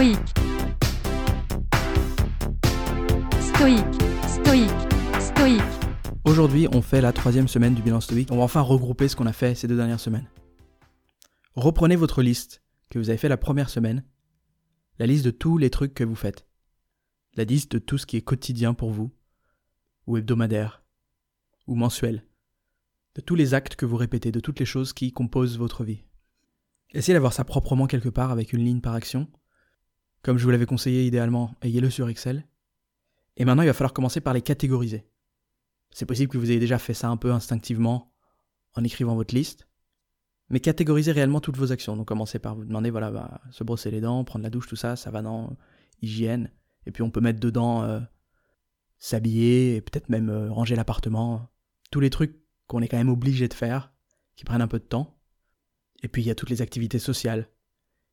stoïque, stoïque, stoïque, stoïque. Aujourd'hui, on fait la troisième semaine du bilan stoïque. On va enfin regrouper ce qu'on a fait ces deux dernières semaines. Reprenez votre liste que vous avez fait la première semaine, la liste de tous les trucs que vous faites, la liste de tout ce qui est quotidien pour vous, ou hebdomadaire, ou mensuel, de tous les actes que vous répétez, de toutes les choses qui composent votre vie. Essayez d'avoir ça proprement quelque part avec une ligne par action. Comme je vous l'avais conseillé idéalement, ayez-le sur Excel. Et maintenant, il va falloir commencer par les catégoriser. C'est possible que vous ayez déjà fait ça un peu instinctivement en écrivant votre liste. Mais catégorisez réellement toutes vos actions. Donc commencez par vous demander, voilà, bah, se brosser les dents, prendre la douche, tout ça, ça va dans hygiène. Et puis on peut mettre dedans euh, s'habiller, et peut-être même euh, ranger l'appartement. Tous les trucs qu'on est quand même obligé de faire, qui prennent un peu de temps. Et puis il y a toutes les activités sociales.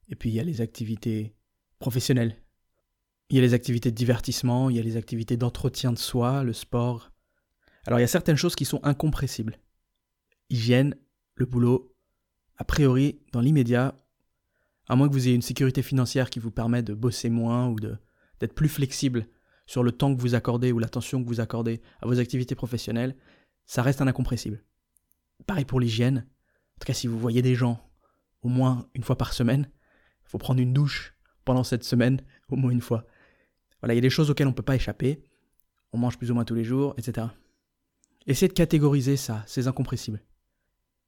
Et puis il y a les activités professionnelles. Il y a les activités de divertissement, il y a les activités d'entretien de soi, le sport. Alors il y a certaines choses qui sont incompressibles. Hygiène, le boulot, a priori, dans l'immédiat, à moins que vous ayez une sécurité financière qui vous permet de bosser moins ou d'être plus flexible sur le temps que vous accordez ou l'attention que vous accordez à vos activités professionnelles, ça reste un incompressible. Pareil pour l'hygiène. En tout cas, si vous voyez des gens au moins une fois par semaine, il faut prendre une douche pendant cette semaine au moins une fois. Voilà, il y a des choses auxquelles on ne peut pas échapper. On mange plus ou moins tous les jours, etc. Essayez de catégoriser ça, ces incompressibles.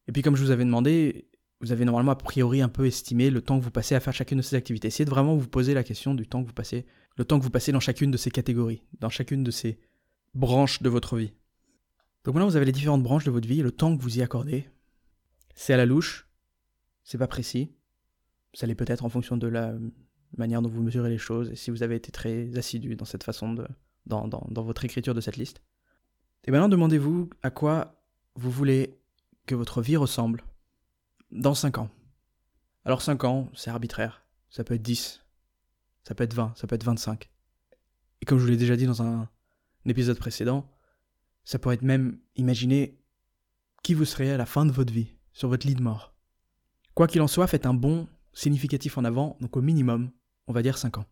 Et puis comme je vous avais demandé, vous avez normalement a priori un peu estimé le temps que vous passez à faire chacune de ces activités. Essayez de vraiment vous poser la question du temps que vous passez, le temps que vous passez dans chacune de ces catégories, dans chacune de ces branches de votre vie. Donc maintenant vous avez les différentes branches de votre vie, le temps que vous y accordez. C'est à la louche, c'est pas précis. Ça l'est peut-être en fonction de la manière dont vous mesurez les choses et si vous avez été très assidu dans cette façon de. dans, votre écriture de cette liste. Et maintenant demandez-vous à quoi vous voulez que votre vie ressemble dans 5 ans. Alors 5 ans, c'est arbitraire. Ça peut être 10, ça peut être 20, ça peut être 25. Et comme je vous l'ai déjà dit dans un, un épisode précédent, ça pourrait être même imaginer qui vous serez à la fin de votre vie, sur votre lit de mort. Quoi qu'il en soit, faites un bond significatif en avant, donc au minimum, on va dire 5 ans.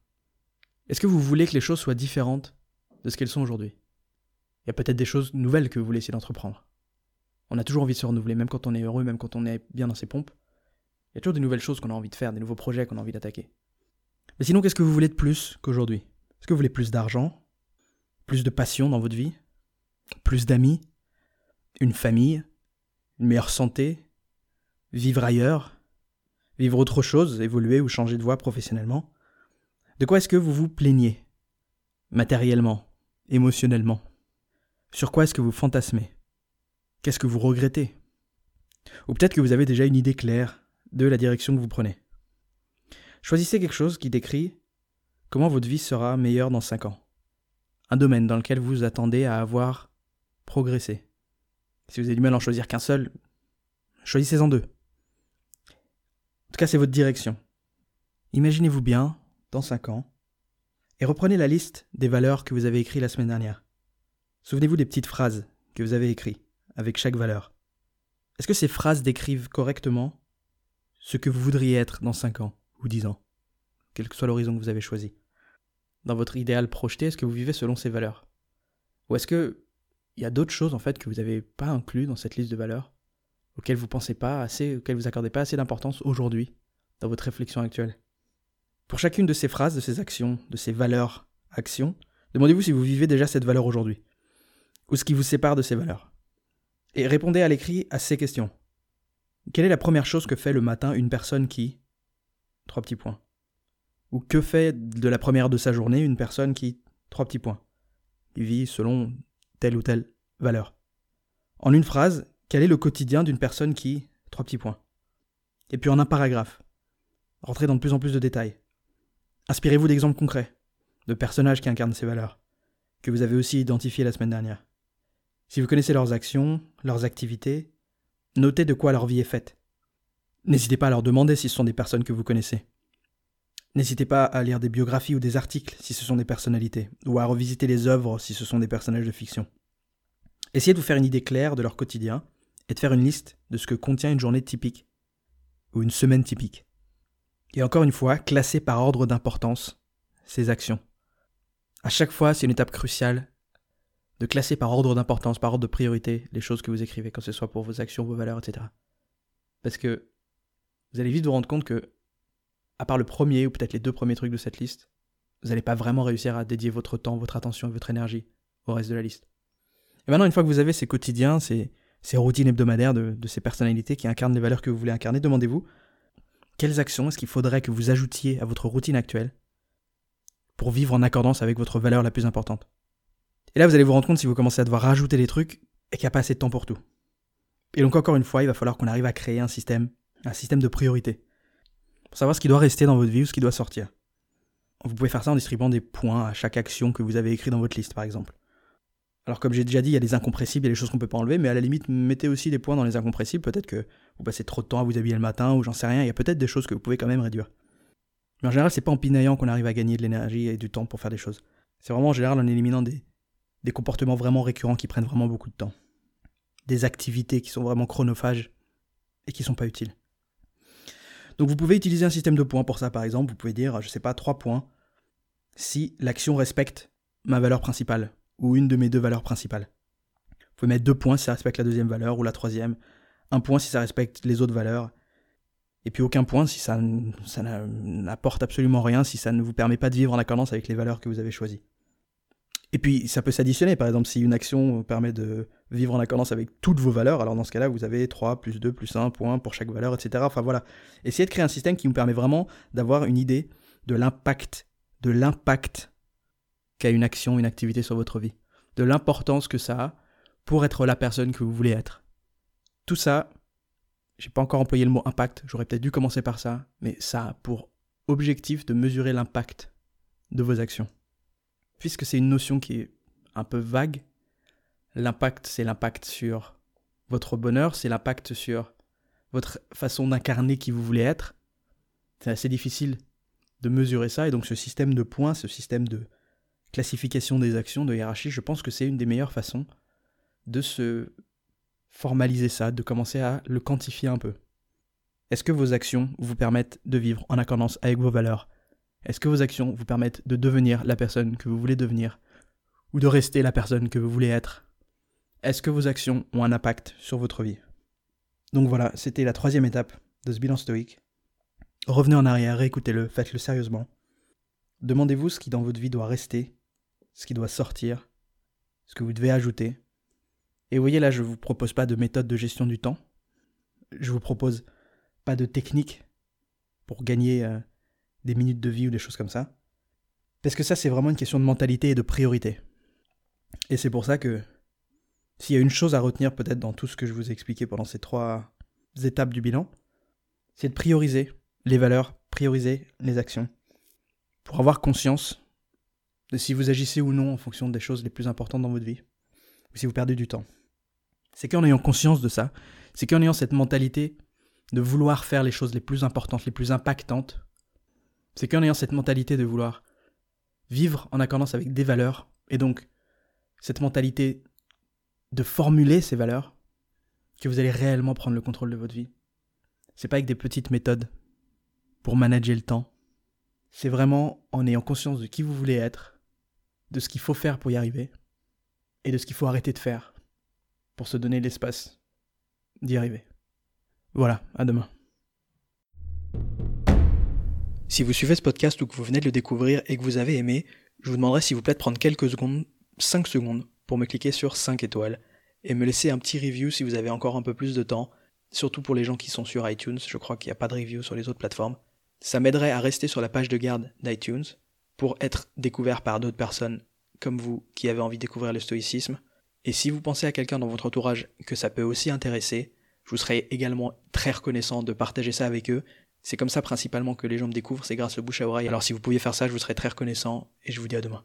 Est-ce que vous voulez que les choses soient différentes de ce qu'elles sont aujourd'hui? Il y a peut-être des choses nouvelles que vous voulez essayer d'entreprendre. On a toujours envie de se renouveler, même quand on est heureux, même quand on est bien dans ses pompes. Il y a toujours des nouvelles choses qu'on a envie de faire, des nouveaux projets qu'on a envie d'attaquer. Mais sinon, qu'est-ce que vous voulez de plus qu'aujourd'hui? Est-ce que vous voulez plus d'argent? Plus de passion dans votre vie? Plus d'amis? Une famille? Une meilleure santé? Vivre ailleurs? Vivre autre chose? Évoluer ou changer de voie professionnellement? De quoi est-ce que vous vous plaignez Matériellement Émotionnellement? Sur quoi est-ce que vous fantasmez? Qu'est-ce que vous regrettez? Ou peut-être que vous avez déjà une idée claire de la direction que vous prenez. Choisissez quelque chose qui décrit comment votre vie sera meilleure dans 5 ans. Un domaine dans lequel vous attendez à avoir progressé. Si vous avez du mal à en choisir qu'un seul, choisissez-en deux. En tout cas, c'est votre direction. Imaginez-vous bien, dans 5 ans, et reprenez la liste des valeurs que vous avez écrites la semaine dernière. Souvenez-vous des petites phrases que vous avez écrites avec chaque valeur. Est-ce que ces phrases décrivent correctement ce que vous voudriez être dans 5 ans ou 10 ans, quel que soit l'horizon que vous avez choisi? Dans votre idéal projeté, est-ce que vous vivez selon ces valeurs? Ou est-ce que il y a d'autres choses en fait que vous n'avez pas inclus dans cette liste de valeurs, auxquelles vous pensez pas assez, auxquelles vous accordez pas assez d'importance aujourd'hui dans votre réflexion actuelle? Pour chacune de ces phrases, de ces actions, de ces valeurs, actions, demandez-vous si vous vivez déjà cette valeur aujourd'hui, ou ce qui vous sépare de ces valeurs. Et répondez à l'écrit à ces questions. Quelle est la première chose que fait le matin une personne qui... Trois petits points. Ou que fait de la première de sa journée une personne qui... Trois petits points. Il vit selon telle ou telle valeur. En une phrase, quel est le quotidien d'une personne qui... Trois petits points. Et puis en un paragraphe. Rentrez dans de plus en plus de détails. Inspirez-vous d'exemples concrets, de personnages qui incarnent ces valeurs, que vous avez aussi identifiés la semaine dernière. Si vous connaissez leurs actions, leurs activités, notez de quoi leur vie est faite. N'hésitez pas à leur demander si ce sont des personnes que vous connaissez. N'hésitez pas à lire des biographies ou des articles si ce sont des personnalités, ou à revisiter les œuvres si ce sont des personnages de fiction. Essayez de vous faire une idée claire de leur quotidien et de faire une liste de ce que contient une journée typique ou une semaine typique. Et encore une fois, classez par ordre d'importance ces actions. À chaque fois, c'est une étape cruciale de classer par ordre d'importance, par ordre de priorité, les choses que vous écrivez, que ce soit pour vos actions, vos valeurs, etc. Parce que vous allez vite vous rendre compte que, à part le premier ou peut-être les deux premiers trucs de cette liste, vous n'allez pas vraiment réussir à dédier votre temps, votre attention et votre énergie au reste de la liste. Et maintenant, une fois que vous avez ces quotidiens, ces, routines hebdomadaires de ces personnalités qui incarnent les valeurs que vous voulez incarner, demandez-vous quelles actions est-ce qu'il faudrait que vous ajoutiez à votre routine actuelle pour vivre en accordance avec votre valeur la plus importante? Et là, vous allez vous rendre compte si vous commencez à devoir rajouter des trucs et qu'il n'y a pas assez de temps pour tout. Et donc, encore une fois, il va falloir qu'on arrive à créer un système, un système de priorité, pour savoir ce qui doit rester dans votre vie ou ce qui doit sortir. Vous pouvez faire ça en distribuant des points à chaque action que vous avez écrit dans votre liste, par exemple. Alors comme j'ai déjà dit, il y a des incompressibles, il y a des choses qu'on peut pas enlever, mais à la limite, mettez aussi des points dans les incompressibles. Peut-être que vous passez trop de temps à vous habiller le matin, ou j'en sais rien, il y a peut-être des choses que vous pouvez quand même réduire. Mais en général, c'est pas en pinaillant qu'on arrive à gagner de l'énergie et du temps pour faire des choses. C'est vraiment en général en éliminant des, comportements vraiment récurrents qui prennent vraiment beaucoup de temps. Des activités qui sont vraiment chronophages et qui sont pas utiles. Donc vous pouvez utiliser un système de points pour ça par exemple, vous pouvez dire, je sais pas, 3 points si l'action respecte ma valeur principale ou une de mes deux valeurs principales. Vous pouvez mettre deux points si ça respecte la deuxième valeur ou la troisième, un point si ça respecte les autres valeurs, et puis aucun point si ça, ça n'apporte absolument rien, si ça ne vous permet pas de vivre en accordance avec les valeurs que vous avez choisies. Et puis ça peut s'additionner, par exemple si une action permet de vivre en accordance avec toutes vos valeurs, alors dans ce cas-là vous avez 3 plus 2 plus 1 point pour chaque valeur, etc. Enfin voilà, essayez de créer un système qui vous permet vraiment d'avoir une idée de l'impact, de l'impact qu'a une action, une activité sur votre vie, de l'importance que ça a pour être la personne que vous voulez être. Tout ça, j'ai pas encore employé le mot impact, j'aurais peut-être dû commencer par ça, mais ça a pour objectif de mesurer l'impact de vos actions. Puisque c'est une notion qui est un peu vague, l'impact c'est l'impact sur votre bonheur, c'est l'impact sur votre façon d'incarner qui vous voulez être. C'est assez difficile de mesurer ça, et donc ce système de points, ce système de classification des actions, de hiérarchie, je pense que c'est une des meilleures façons de se formaliser ça, de commencer à le quantifier un peu. Est-ce que vos actions vous permettent de vivre en accordance avec vos valeurs? Est-ce que vos actions vous permettent de devenir la personne que vous voulez devenir Ou de rester la personne que vous voulez être? Est-ce que vos actions ont un impact sur votre vie? Donc voilà, c'était la troisième étape de ce bilan stoïque. Revenez en arrière, réécoutez-le, faites-le sérieusement. Demandez-vous ce qui dans votre vie doit rester ce qui doit sortir, ce que vous devez ajouter. Et vous voyez là, je ne vous propose pas de méthode de gestion du temps. Je vous propose pas de technique pour gagner euh, des minutes de vie ou des choses comme ça. Parce que ça, c'est vraiment une question de mentalité et de priorité. Et c'est pour ça que s'il y a une chose à retenir peut-être dans tout ce que je vous ai expliqué pendant ces trois étapes du bilan, c'est de prioriser les valeurs, prioriser les actions, pour avoir conscience de si vous agissez ou non en fonction des choses les plus importantes dans votre vie, ou si vous perdez du temps. C'est qu'en ayant conscience de ça, c'est qu'en ayant cette mentalité de vouloir faire les choses les plus importantes, les plus impactantes, c'est qu'en ayant cette mentalité de vouloir vivre en accordance avec des valeurs, et donc cette mentalité de formuler ces valeurs, que vous allez réellement prendre le contrôle de votre vie. C'est pas avec des petites méthodes pour manager le temps. C'est vraiment en ayant conscience de qui vous voulez être, de ce qu'il faut faire pour y arriver et de ce qu'il faut arrêter de faire pour se donner l'espace d'y arriver. Voilà, à demain. Si vous suivez ce podcast ou que vous venez de le découvrir et que vous avez aimé, je vous demanderai s'il vous plaît de prendre quelques secondes, 5 secondes, pour me cliquer sur 5 étoiles et me laisser un petit review si vous avez encore un peu plus de temps, surtout pour les gens qui sont sur iTunes, je crois qu'il n'y a pas de review sur les autres plateformes. Ça m'aiderait à rester sur la page de garde d'iTunes pour être découvert par d'autres personnes comme vous qui avez envie de découvrir le stoïcisme. Et si vous pensez à quelqu'un dans votre entourage que ça peut aussi intéresser, je vous serais également très reconnaissant de partager ça avec eux. C'est comme ça principalement que les gens me découvrent, c'est grâce au bouche à oreille. Alors si vous pouviez faire ça, je vous serais très reconnaissant et je vous dis à demain.